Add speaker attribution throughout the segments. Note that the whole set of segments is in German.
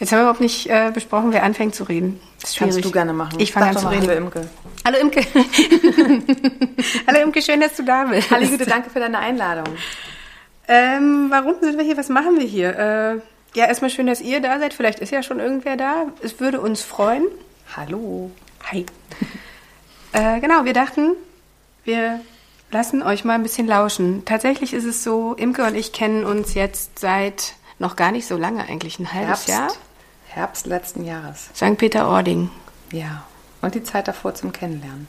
Speaker 1: Jetzt haben wir überhaupt nicht äh, besprochen, wer anfängt zu reden.
Speaker 2: Das. Kannst du gerne machen.
Speaker 1: Ich fange an zu reden.
Speaker 2: Hallo Imke.
Speaker 1: Hallo Imke. Hallo Imke, schön, dass du da bist.
Speaker 2: Hallo Güte, danke für deine Einladung.
Speaker 1: Ähm, warum sind wir hier? Was machen wir hier? Äh, ja, erstmal schön, dass ihr da seid. Vielleicht ist ja schon irgendwer da. Es würde uns freuen.
Speaker 2: Hallo.
Speaker 1: Hi. äh, genau, wir dachten, wir lassen euch mal ein bisschen lauschen. Tatsächlich ist es so, Imke und ich kennen uns jetzt seit noch gar nicht so lange, eigentlich ein halbes
Speaker 2: Herbst.
Speaker 1: Jahr.
Speaker 2: Herbst letzten Jahres.
Speaker 1: St. Peter-Ording.
Speaker 2: Ja. Und die Zeit davor zum Kennenlernen.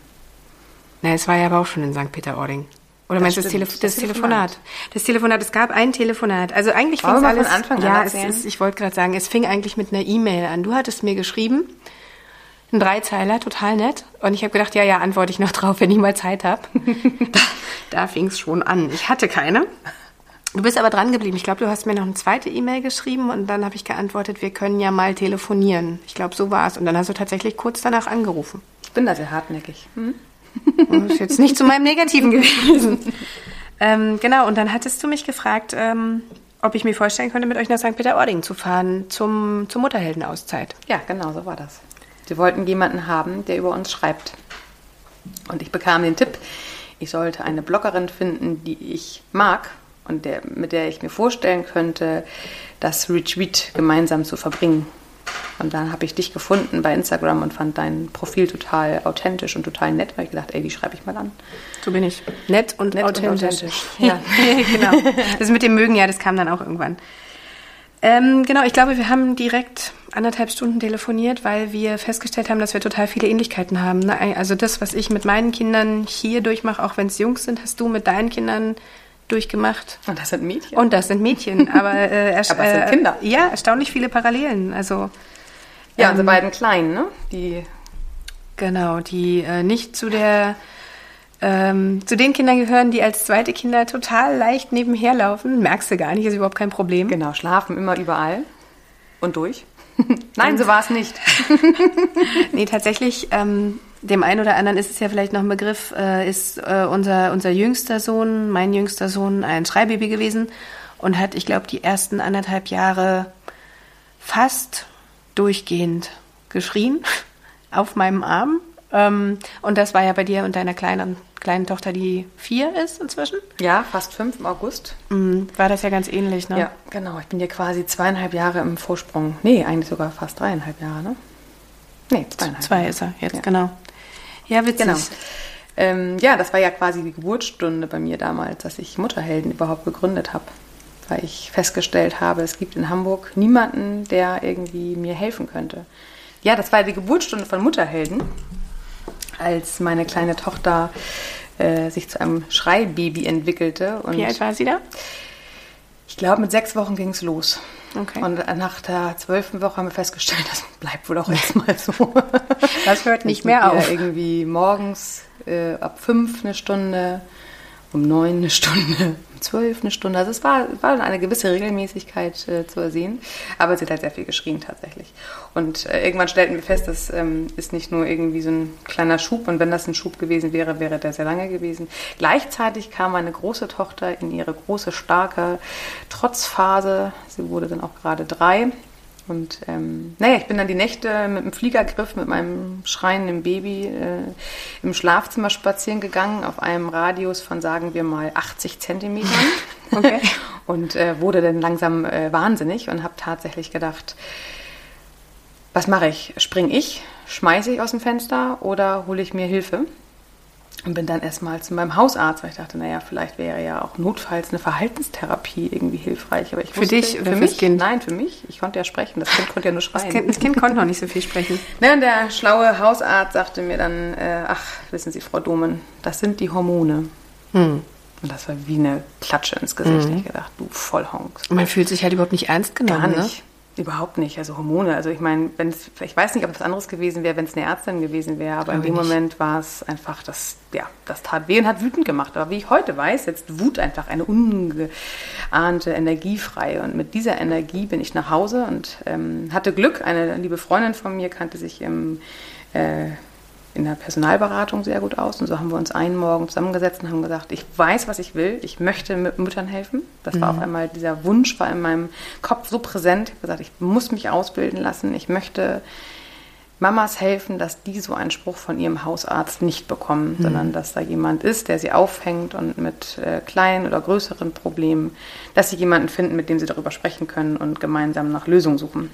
Speaker 1: Na, es war ja aber auch schon in St. Peter-Ording. Oder meinst du das, Telef das, Telefonat? Das Telefonat, es gab ein Telefonat. Also eigentlich fing es alles...
Speaker 2: von Anfang an
Speaker 1: Ja, es ist, ich wollte gerade sagen, es fing eigentlich mit einer E-Mail an. Du hattest mir geschrieben, ein Dreizeiler, total nett. Und ich habe gedacht, ja, ja, antworte ich noch drauf, wenn ich mal Zeit habe. da da fing es schon an. Ich hatte keine. Du bist aber dran geblieben. Ich glaube, du hast mir noch eine zweite E-Mail geschrieben und dann habe ich geantwortet, wir können ja mal telefonieren. Ich glaube, so war es. Und dann hast du tatsächlich kurz danach angerufen.
Speaker 2: Ich bin da sehr hartnäckig. Hm?
Speaker 1: Das ist jetzt nicht zu meinem Negativen gewesen. ähm, genau, und dann hattest du mich gefragt, ähm, ob ich mir vorstellen könnte, mit euch nach St. Peter-Ording zu fahren zum, zur Mutterheldenauszeit.
Speaker 2: Ja, genau, so war das. Wir wollten jemanden haben, der über uns schreibt. Und ich bekam den Tipp, ich sollte eine Bloggerin finden, die ich mag und der, mit der ich mir vorstellen könnte, das Retreat gemeinsam zu verbringen. Und dann habe ich dich gefunden bei Instagram und fand dein Profil total authentisch und total nett, weil ich gedacht, ey, die schreibe ich mal an.
Speaker 1: So bin ich. Nett und
Speaker 2: Nett
Speaker 1: authentisch.
Speaker 2: Und authentisch.
Speaker 1: Ja, genau. Das mit dem Mögen, ja, das kam dann auch irgendwann. Ähm, genau, ich glaube, wir haben direkt anderthalb Stunden telefoniert, weil wir festgestellt haben, dass wir total viele Ähnlichkeiten haben. Ne? Also das, was ich mit meinen Kindern hier durchmache, auch wenn es Jungs sind, hast du mit deinen Kindern durchgemacht.
Speaker 2: Und das sind Mädchen.
Speaker 1: Und das sind Mädchen, aber, äh,
Speaker 2: aber es sind Kinder.
Speaker 1: Äh, ja, erstaunlich viele Parallelen. Also
Speaker 2: ja,
Speaker 1: ähm,
Speaker 2: unsere beiden Kleinen, ne? Die
Speaker 1: genau, die äh, nicht zu der ähm, zu den Kindern gehören, die als zweite Kinder total leicht nebenher laufen. Merkst du gar nicht, ist überhaupt kein Problem.
Speaker 2: genau schlafen immer überall und durch. Nein, so war es nicht.
Speaker 1: Nee, tatsächlich, ähm, dem einen oder anderen ist es ja vielleicht noch ein Begriff, äh, ist äh, unser, unser jüngster Sohn, mein jüngster Sohn, ein Schreibaby gewesen und hat, ich glaube, die ersten anderthalb Jahre fast durchgehend geschrien auf meinem Arm. Ähm, und das war ja bei dir und deiner kleinen, kleinen Tochter, die vier ist inzwischen.
Speaker 2: Ja, fast fünf im August.
Speaker 1: Mm, War das ja ganz ähnlich, ne?
Speaker 2: Ja, genau. Ich bin dir quasi zweieinhalb Jahre im Vorsprung. Nee, eigentlich sogar fast dreieinhalb Jahre, ne? Nee, zweieinhalb.
Speaker 1: Zwei ist er jetzt,
Speaker 2: Ja.
Speaker 1: genau. Ja, witzig.
Speaker 2: Genau. Ähm, ja, das war ja quasi die Geburtsstunde bei mir damals, dass ich Mutterhelden überhaupt gegründet habe. Weil ich festgestellt habe, es gibt in Hamburg niemanden, der irgendwie mir helfen könnte. Ja, das war die Geburtsstunde von Mutterhelden, als meine kleine Tochter äh, sich zu einem Schreibaby entwickelte.
Speaker 1: Wie alt war sie da?
Speaker 2: ich glaube, mit sechs Wochen ging es los.
Speaker 1: Okay.
Speaker 2: Und nach der zwölften Woche haben wir festgestellt, das bleibt wohl auch jetzt mal so.
Speaker 1: Das hört nicht mehr auf.
Speaker 2: Irgendwie morgens äh, ab fünf eine Stunde, um neun eine Stunde, um zwölf eine Stunde. Also es war, war eine gewisse Regelmäßigkeit äh, zu ersehen, aber sie hat halt sehr viel geschrien tatsächlich. Und äh, irgendwann stellten wir fest, das ähm, ist nicht nur irgendwie so ein kleiner Schub und wenn das ein Schub gewesen wäre, wäre der sehr lange gewesen. Gleichzeitig kam meine große Tochter in ihre große, starke Trotzphase. Sie wurde dann auch gerade drei. Und ähm, naja, ich bin dann die Nächte mit dem Fliegergriff, mit meinem schreienden Baby äh, im Schlafzimmer spazieren gegangen, auf einem Radius von, sagen wir mal, 80 Zentimetern.
Speaker 1: Okay.
Speaker 2: Und äh, wurde dann langsam äh, wahnsinnig und habe tatsächlich gedacht, was mache ich? Spring ich? Schmeiße ich aus dem Fenster oder hole ich mir Hilfe? Und bin dann erstmal zu meinem Hausarzt, weil ich dachte, naja, vielleicht wäre ja auch notfalls eine Verhaltenstherapie irgendwie hilfreich. Aber ich
Speaker 1: Für
Speaker 2: wusste,
Speaker 1: dich oder
Speaker 2: für mich?
Speaker 1: Kind?
Speaker 2: Nein, für mich. Ich konnte ja sprechen. Das Kind konnte ja nur schreien.
Speaker 1: Das kind, das kind konnte noch nicht so viel sprechen.
Speaker 2: Ne, und der schlaue Hausarzt sagte mir dann, äh, ach, wissen Sie, Frau Domen, das sind die Hormone.
Speaker 1: Hm.
Speaker 2: Und das war wie eine Klatsche ins Gesicht. Ich gedacht, du Vollhonk.
Speaker 1: Und man fühlt sich halt überhaupt nicht ernst genommen.
Speaker 2: Gar
Speaker 1: Ne?
Speaker 2: Überhaupt nicht. Also Hormone. Also ich meine, wenn es, ich weiß nicht, ob es anderes gewesen wäre, wenn es eine Ärztin gewesen wäre, aber in dem
Speaker 1: nicht.
Speaker 2: Moment war es einfach, das, ja, das tat weh und hat wütend gemacht. Aber wie ich heute weiß, setzt Wut einfach eine ungeahnte Energie frei. Und mit dieser Energie bin ich nach Hause und ähm, hatte Glück. Eine liebe Freundin von mir kannte sich im äh, in der Personalberatung sehr gut aus. Und so haben wir uns einen Morgen zusammengesetzt und haben gesagt, ich weiß, was ich will. Ich möchte mit Müttern helfen. Das mhm. war auf einmal, dieser Wunsch war in meinem Kopf so präsent. Ich habe gesagt, ich muss mich ausbilden lassen. Ich möchte Mamas helfen, dass die so einen Spruch von ihrem Hausarzt nicht bekommen, mhm. sondern dass da jemand ist, der sie aufhängt und mit äh, kleinen oder größeren Problemen, dass sie jemanden finden, mit dem sie darüber sprechen können und gemeinsam nach Lösungen suchen.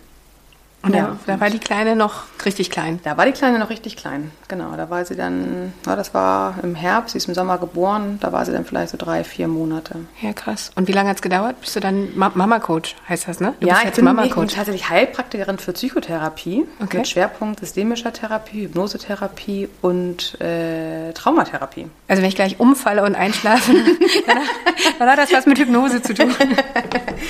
Speaker 1: Und ja, da, da, war die Kleine noch richtig klein.
Speaker 2: Da war die Kleine noch richtig klein, genau. Da war sie dann, ja, das war im Herbst, sie ist im Sommer geboren, da war sie dann vielleicht so drei, vier Monate.
Speaker 1: Ja, krass. Und wie lange hat es gedauert? Bist du dann Ma Mama-Coach, heißt das, ne?
Speaker 2: Du ja, ich bin, Mama -Coach. ich bin tatsächlich Heilpraktikerin für Psychotherapie okay. mit Schwerpunkt systemischer Therapie, Hypnosetherapie und äh, Traumatherapie.
Speaker 1: Also wenn ich gleich umfalle und einschlafe, dann, dann hat das was mit Hypnose zu tun.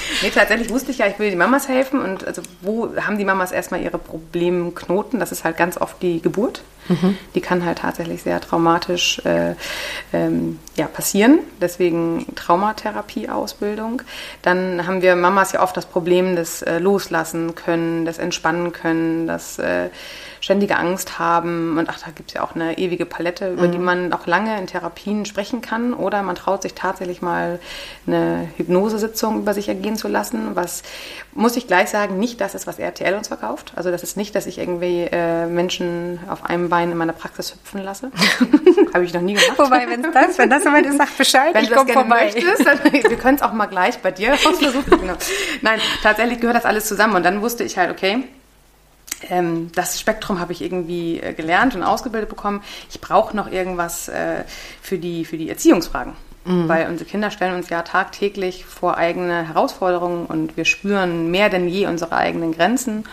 Speaker 2: nee, tatsächlich wusste ich ja, ich will die Mamas helfen und also wo haben die Mamas Mamas erstmal ihre Problemknoten. Das ist halt ganz oft die Geburt. Mhm. Die kann halt tatsächlich sehr traumatisch äh, ähm, ja, passieren. Deswegen Traumatherapie-Ausbildung. Dann haben wir Mamas ja oft das Problem des äh, Loslassen können, des Entspannen können, das äh, ständige Angst haben. Und ach, da gibt es ja auch eine ewige Palette, über mhm. die man auch lange in Therapien sprechen kann. Oder man traut sich tatsächlich mal eine Hypnosesitzung über sich ergehen zu lassen. Was, muss ich gleich sagen, nicht das ist, was RTL uns verkauft. Also das ist nicht, dass ich irgendwie äh, Menschen auf einem Bein in meiner Praxis hüpfen lasse. Habe ich noch nie gemacht.
Speaker 1: Wobei, wenn das, wenn das soweit ist, sag Bescheid,
Speaker 2: wenn ich komme vorbei. Möchtest, dann, wir können es auch mal gleich bei dir ausversuchen. genau. Nein, tatsächlich gehört das alles zusammen. Und dann wusste ich halt, okay, ähm, das Spektrum habe ich irgendwie äh, gelernt und ausgebildet bekommen. Ich brauche noch irgendwas äh, für, die, für die Erziehungsfragen. Mhm. Weil unsere Kinder stellen uns ja tagtäglich vor eigene Herausforderungen und wir spüren mehr denn je unsere eigenen Grenzen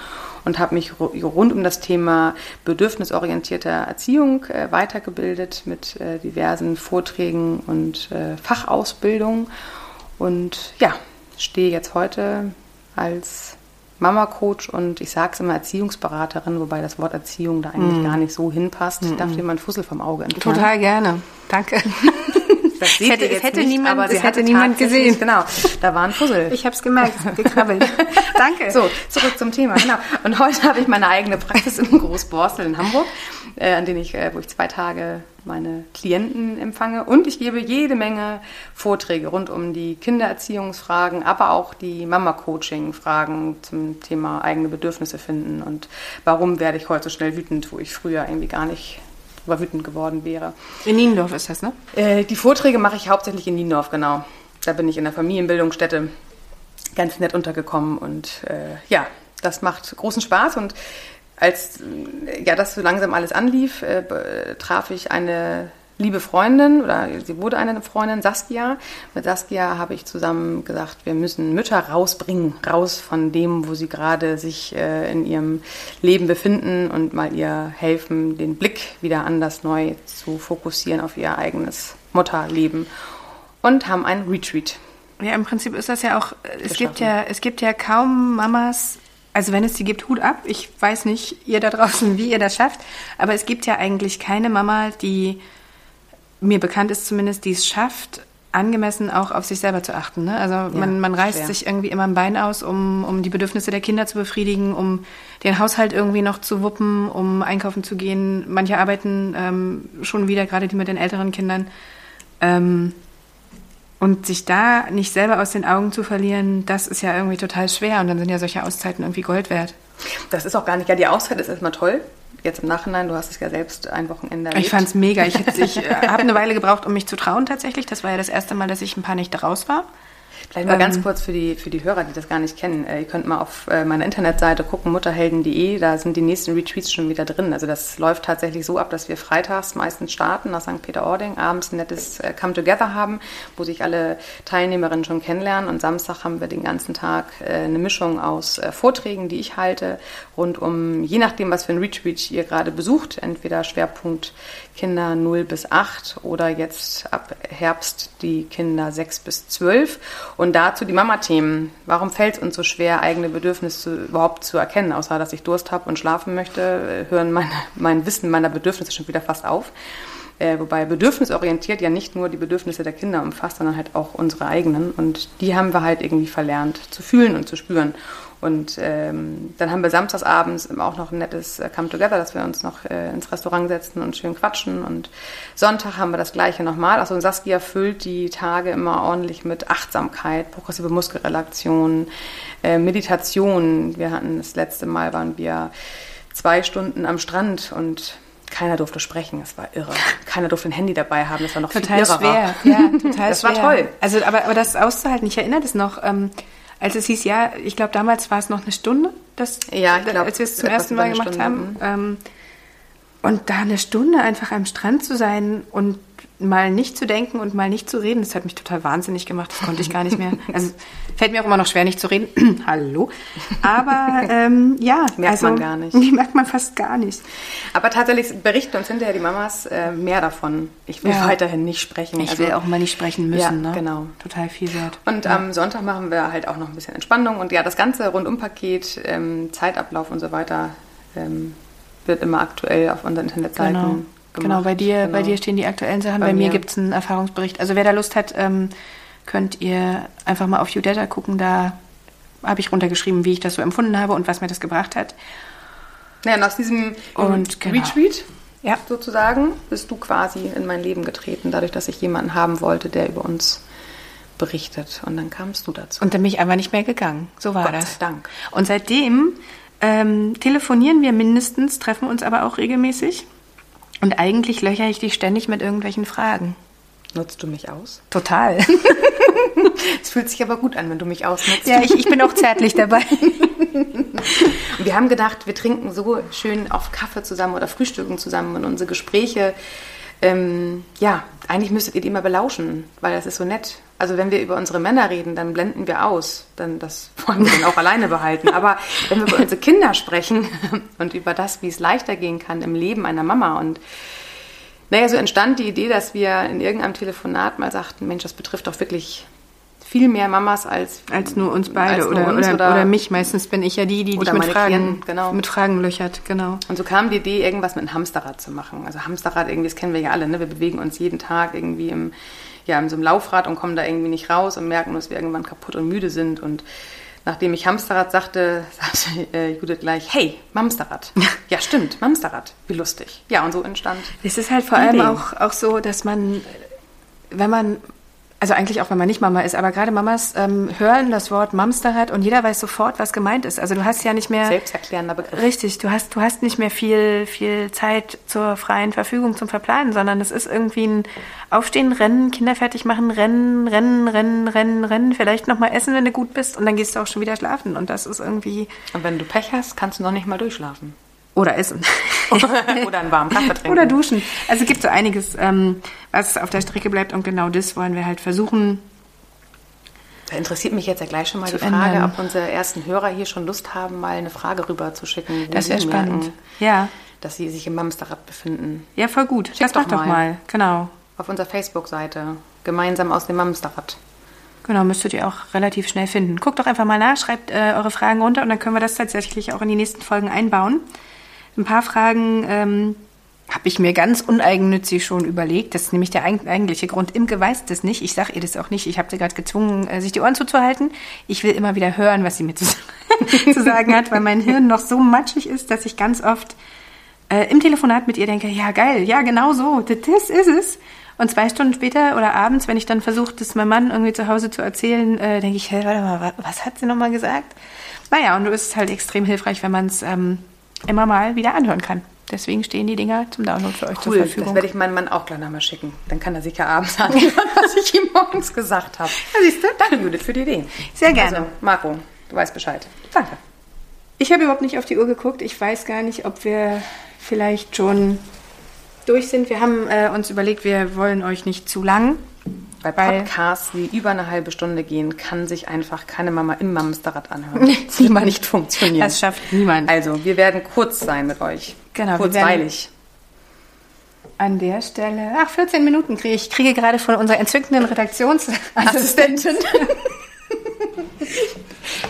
Speaker 2: und habe mich rund um das Thema bedürfnisorientierter Erziehung äh, weitergebildet mit äh, diversen Vorträgen und äh, Fachausbildungen und ja, stehe jetzt heute als Mama-Coach und ich sage es immer Erziehungsberaterin, wobei das Wort Erziehung da eigentlich mm. gar nicht so hinpasst. Ich darf dir mal einen Fussel vom Auge
Speaker 1: entfernen. Total gerne. Danke.
Speaker 2: Das seht hätte, ihr jetzt
Speaker 1: hätte
Speaker 2: nicht,
Speaker 1: niemand, aber es hätte niemand gesehen.
Speaker 2: Genau, da war ein Fussel.
Speaker 1: Ich habe es gemerkt, gekrabbelt.
Speaker 2: Danke. So, zurück zum Thema. Genau. Und heute habe ich meine eigene Praxis im Großborstel in Hamburg, äh, an denen ich, äh, wo ich zwei Tage meine Klienten empfange und ich gebe jede Menge Vorträge rund um die Kindererziehungsfragen, aber auch die Mama-Coaching-Fragen zum Thema eigene Bedürfnisse finden und warum werde ich heute so schnell wütend, wo ich früher irgendwie gar nicht drüber wütend geworden wäre.
Speaker 1: In Niendorf ist das, ne?
Speaker 2: Äh, die Vorträge mache ich hauptsächlich in Niendorf, genau. Da bin ich in der Familienbildungsstätte ganz nett untergekommen und äh, ja, das macht großen Spaß und als ja das so langsam alles anlief, äh, traf ich eine liebe Freundin oder sie wurde eine Freundin, Saskia. Mit Saskia habe ich zusammen gesagt, wir müssen Mütter rausbringen, raus von dem, wo sie gerade sich äh, in ihrem Leben befinden und mal ihr helfen, den Blick wieder anders neu zu fokussieren auf ihr eigenes Mutterleben und haben ein Retreat.
Speaker 1: Ja, im Prinzip ist das ja auch, es gibt ja, es gibt ja kaum Mamas, also wenn es die gibt, Hut ab. Ich weiß nicht, ihr da draußen, wie ihr das schafft, aber es gibt ja eigentlich keine Mama, die mir bekannt ist zumindest, die es schafft, angemessen auch auf sich selber zu achten. Ne? Also ja, man, man reißt schwer. sich irgendwie immer ein Bein aus, um, um die Bedürfnisse der Kinder zu befriedigen, um den Haushalt irgendwie noch zu wuppen, um einkaufen zu gehen. Manche arbeiten ähm, schon wieder, gerade die mit den älteren Kindern. Ähm, und sich da nicht selber aus den Augen zu verlieren, das ist ja irgendwie total schwer. Und dann sind ja solche Auszeiten irgendwie Gold wert.
Speaker 2: Das ist auch gar nicht, ja, die Auszeit ist erstmal toll. Jetzt im Nachhinein, du hast es ja selbst ein Wochenende
Speaker 1: erlebt. Ich fand es mega. Ich, ich äh, habe eine Weile gebraucht, um mich zu trauen tatsächlich. Das war ja das erste Mal, dass ich ein paar Nächte raus war.
Speaker 2: Vielleicht mal ähm, ganz kurz für die, für die Hörer, die das gar nicht kennen. Äh, ihr könnt mal auf äh, meiner Internetseite gucken, mutterhelden.de, da sind die nächsten Retreats schon wieder drin. Also das läuft tatsächlich so ab, dass wir freitags meistens starten nach St. Peter-Ording, abends ein nettes äh, Come-Together haben, wo sich alle Teilnehmerinnen schon kennenlernen und Samstag haben wir den ganzen Tag eine Mischung aus Vorträgen, die ich halte, rund um, je nachdem, was für ein Retreat ihr gerade besucht, entweder Schwerpunkt Kinder 0 bis 8 oder jetzt ab Herbst die Kinder 6 bis 12 und dazu die Mama-Themen. Warum fällt es uns so schwer, eigene Bedürfnisse überhaupt zu erkennen? Außer, dass ich Durst habe und schlafen möchte, hören meine, mein Wissen meiner Bedürfnisse schon wieder fast auf. Äh, wobei bedürfnisorientiert ja nicht nur die Bedürfnisse der Kinder umfasst, sondern halt auch unsere eigenen. Und die haben wir halt irgendwie verlernt zu fühlen und zu spüren. Und ähm, dann haben wir samstagsabends auch noch ein nettes äh, Come Together, dass wir uns noch äh, ins Restaurant setzen und schön quatschen. Und Sonntag haben wir das gleiche nochmal. Also Saskia füllt die Tage immer ordentlich mit Achtsamkeit, progressive Muskelrelaktion, äh, Meditation. Wir hatten das letzte Mal waren wir zwei Stunden am Strand und keiner durfte sprechen. Es war irre. Keiner durfte ein Handy dabei haben. Das war noch
Speaker 1: total
Speaker 2: viel
Speaker 1: schwer. Ja, total
Speaker 2: das
Speaker 1: schwer.
Speaker 2: war toll.
Speaker 1: Also, aber, aber das auszuhalten, ich erinnere das noch, ähm, als es hieß, ja, ich glaube, damals war es noch eine Stunde, das,
Speaker 2: Ja, glaub,
Speaker 1: als wir es zum ersten Mal gemacht
Speaker 2: Stunde,
Speaker 1: haben. Ähm, und da eine Stunde einfach am Strand zu sein und mal nicht zu denken und mal nicht zu reden, das hat mich total wahnsinnig gemacht. Das konnte ich gar nicht mehr. Also fällt mir auch immer noch schwer, nicht zu reden. Hallo. Aber ähm, ja,
Speaker 2: Merkt
Speaker 1: also,
Speaker 2: man gar nicht.
Speaker 1: Die merkt man fast gar nicht.
Speaker 2: Aber tatsächlich berichten uns hinterher die Mamas äh, mehr davon. Ich will
Speaker 1: Ja.
Speaker 2: weiterhin nicht sprechen.
Speaker 1: Ich
Speaker 2: Also-
Speaker 1: will auch mal nicht sprechen müssen.
Speaker 2: Ja,
Speaker 1: ne?
Speaker 2: genau.
Speaker 1: Total viel wert.
Speaker 2: Und am Sonntag machen wir halt auch noch ein bisschen Entspannung. Und ja, das ganze Rundumpaket, ähm, Zeitablauf und so weiter, ähm, wird immer aktuell auf unseren Internetseiten
Speaker 1: Genau.
Speaker 2: gemacht.
Speaker 1: Genau, bei dir, bei
Speaker 2: Genau.
Speaker 1: dir stehen die aktuellen Sachen. Bei,
Speaker 2: Bei
Speaker 1: mir
Speaker 2: mir.
Speaker 1: gibt es einen Erfahrungsbericht. Also wer da Lust hat, ähm, könnt ihr einfach mal auf Udata gucken. Da habe ich runtergeschrieben, wie ich das so empfunden habe und was mir das gebracht hat.
Speaker 2: Ja, und aus diesem
Speaker 1: Und genau.
Speaker 2: Retreat
Speaker 1: Ja.
Speaker 2: sozusagen bist du quasi in mein Leben getreten, dadurch, dass ich jemanden haben wollte, der über uns berichtet. Und dann kamst du dazu.
Speaker 1: Und dann bin ich einfach nicht mehr gegangen. So war
Speaker 2: Gott
Speaker 1: das.
Speaker 2: sei Dank.
Speaker 1: Und seitdem ähm, telefonieren wir mindestens, treffen uns aber auch regelmäßig. Und eigentlich löcher ich dich ständig mit irgendwelchen Fragen.
Speaker 2: Nutzt du mich aus?
Speaker 1: Total.
Speaker 2: Es fühlt sich aber gut an, wenn du mich ausnutzt.
Speaker 1: ja, ich, ich bin auch zärtlich dabei.
Speaker 2: Und wir haben gedacht, wir trinken so schön auf Kaffee zusammen oder frühstücken zusammen und unsere Gespräche, ähm, ja, eigentlich müsstet ihr die immer belauschen, weil das ist so nett. Also wenn wir über unsere Männer reden, dann blenden wir aus. Dann das wollen wir dann auch alleine behalten. Aber wenn wir über unsere Kinder sprechen und über das, wie es leichter gehen kann im Leben einer Mama und naja, so entstand die Idee, dass wir in irgendeinem Telefonat mal sagten, Mensch, das betrifft doch wirklich viel mehr Mamas als
Speaker 1: Als nur uns beide
Speaker 2: nur
Speaker 1: oder,
Speaker 2: uns
Speaker 1: oder, oder, mich. Meistens bin ich ja die, die dich
Speaker 2: Oder
Speaker 1: mit Fragen,
Speaker 2: Klienten, genau.
Speaker 1: mit Fragen löchert. Genau.
Speaker 2: Und so kam die Idee, irgendwas mit einem Hamsterrad zu machen. Also Hamsterrad, irgendwie, das kennen wir ja alle, ne? Wir bewegen uns jeden Tag irgendwie im, ja, in so einem Laufrad und kommen da irgendwie nicht raus und merken, dass wir irgendwann kaputt und müde sind. Und nachdem ich Hamsterrad sagte, sagte äh, Judith gleich, hey, Mamsterrad. ja, stimmt, Mamsterrad. Wie lustig. Ja, und so entstand.
Speaker 1: Es ist halt vor allem auch, auch so, dass man, wenn man, also eigentlich auch wenn man nicht Mama ist, aber gerade Mamas ähm, hören das Wort Mamsterrad und jeder weiß sofort, was gemeint ist. Also du hast ja nicht mehr.
Speaker 2: Selbsterklärender Begriff.
Speaker 1: Richtig, du hast, du hast nicht mehr viel, viel Zeit zur freien Verfügung zum Verplanen, sondern es ist irgendwie ein Aufstehen, Rennen, Kinder fertig machen, Rennen, Rennen, Rennen, Rennen, Rennen, vielleicht nochmal essen, wenn du gut bist und dann gehst du auch schon wieder schlafen. Und das ist irgendwie.
Speaker 2: Und wenn du Pech hast, kannst du noch nicht mal durchschlafen.
Speaker 1: Oder essen.
Speaker 2: Oder einen warmen Kaffee trinken.
Speaker 1: Oder duschen. Also es gibt so einiges, ähm, was auf der Strecke bleibt und genau das wollen wir halt versuchen.
Speaker 2: Da interessiert mich jetzt ja gleich schon mal die Frage,
Speaker 1: ändern.
Speaker 2: ob unsere ersten Hörer hier schon Lust haben, mal eine Frage rüber zu schicken.
Speaker 1: Das wäre spannend.
Speaker 2: merken,
Speaker 1: Ja.
Speaker 2: dass sie sich im Mamsterrad befinden.
Speaker 1: Ja, voll gut.
Speaker 2: Schick
Speaker 1: das
Speaker 2: doch
Speaker 1: mach doch
Speaker 2: mal.
Speaker 1: mal. Genau.
Speaker 2: Auf unserer Facebook-Seite. Gemeinsam aus dem Mamsterrad.
Speaker 1: Genau, müsstet ihr auch relativ schnell finden. Guckt doch einfach mal nach, schreibt äh, eure Fragen runter und dann können wir das tatsächlich auch in die nächsten Folgen einbauen. Ein paar Fragen ähm, habe ich mir ganz uneigennützig schon überlegt. Das ist nämlich der eig- eigentliche Grund. Imke weiß das nicht. Ich sage ihr das auch nicht. Ich habe sie gerade gezwungen, äh, sich die Ohren zuzuhalten. Ich will immer wieder hören, was sie mir zu, zu sagen hat, weil mein Hirn noch so matschig ist, dass ich ganz oft äh, im Telefonat mit ihr denke, ja geil, ja genau so, das ist es. Und zwei Stunden später oder abends, wenn ich dann versuche, das meinem Mann irgendwie zu Hause zu erzählen, äh, denke ich, hey, warte mal, wa- was hat sie nochmal gesagt? Naja, und es ist halt extrem hilfreich, wenn man es ähm, immer mal wieder anhören kann. Deswegen stehen die Dinger zum Download für euch zur
Speaker 2: Cool, das
Speaker 1: Verfügung.
Speaker 2: werde ich meinem Mann auch gleich nochmal schicken. Dann kann er sich ja abends anhören, was ich ihm morgens gesagt habe. Ja, siehst du? Danke, Judith, für die Idee.
Speaker 1: Sehr gerne.
Speaker 2: Also, Marco, du weißt Bescheid. Danke.
Speaker 1: Ich habe überhaupt nicht auf die Uhr geguckt. Ich weiß gar nicht, ob wir vielleicht schon durch sind. Wir haben äh, uns überlegt, wir wollen euch nicht zu lang.
Speaker 2: Bei Podcasts, die über eine halbe Stunde gehen, kann sich einfach keine Mama im Mamsterrad anhören. Das wird
Speaker 1: Niemand.
Speaker 2: nicht funktionieren.
Speaker 1: Das schafft niemand.
Speaker 2: Also, wir werden kurz sein mit euch.
Speaker 1: Genau, wir
Speaker 2: Kurzweilig.
Speaker 1: An der Stelle, ach, 14 Minuten kriege ich. kriege gerade von unserer entzückenden Redaktionsassistentin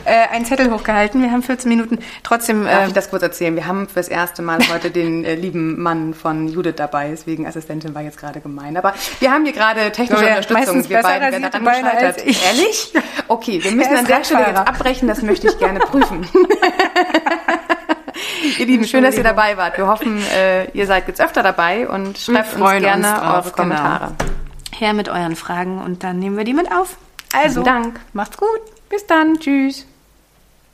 Speaker 1: äh, einen Zettel hochgehalten. Wir haben 14 Minuten. Trotzdem.
Speaker 2: Darf
Speaker 1: Äh,
Speaker 2: ich das kurz erzählen? Wir haben fürs erste Mal heute den äh, lieben Mann von Judith dabei. Deswegen Assistentin war jetzt gerade gemein. Aber wir haben hier gerade technische
Speaker 1: Ja,
Speaker 2: Unterstützung. Wir beiden werden daran gescheitert.
Speaker 1: als ich.
Speaker 2: Ehrlich? Okay, wir müssen an der Stelle jetzt abbrechen. Das möchte ich gerne prüfen. ihr Lieben, schön, dass ihr dabei wart. Wir hoffen, äh, ihr seid jetzt öfter dabei und schreibt uns
Speaker 1: freuen
Speaker 2: gerne
Speaker 1: uns drauf,
Speaker 2: eure
Speaker 1: genau.
Speaker 2: Kommentare.
Speaker 1: her mit euren Fragen und dann nehmen wir die mit auf. Also,
Speaker 2: Dank.
Speaker 1: macht's gut.
Speaker 2: Bis dann. Tschüss.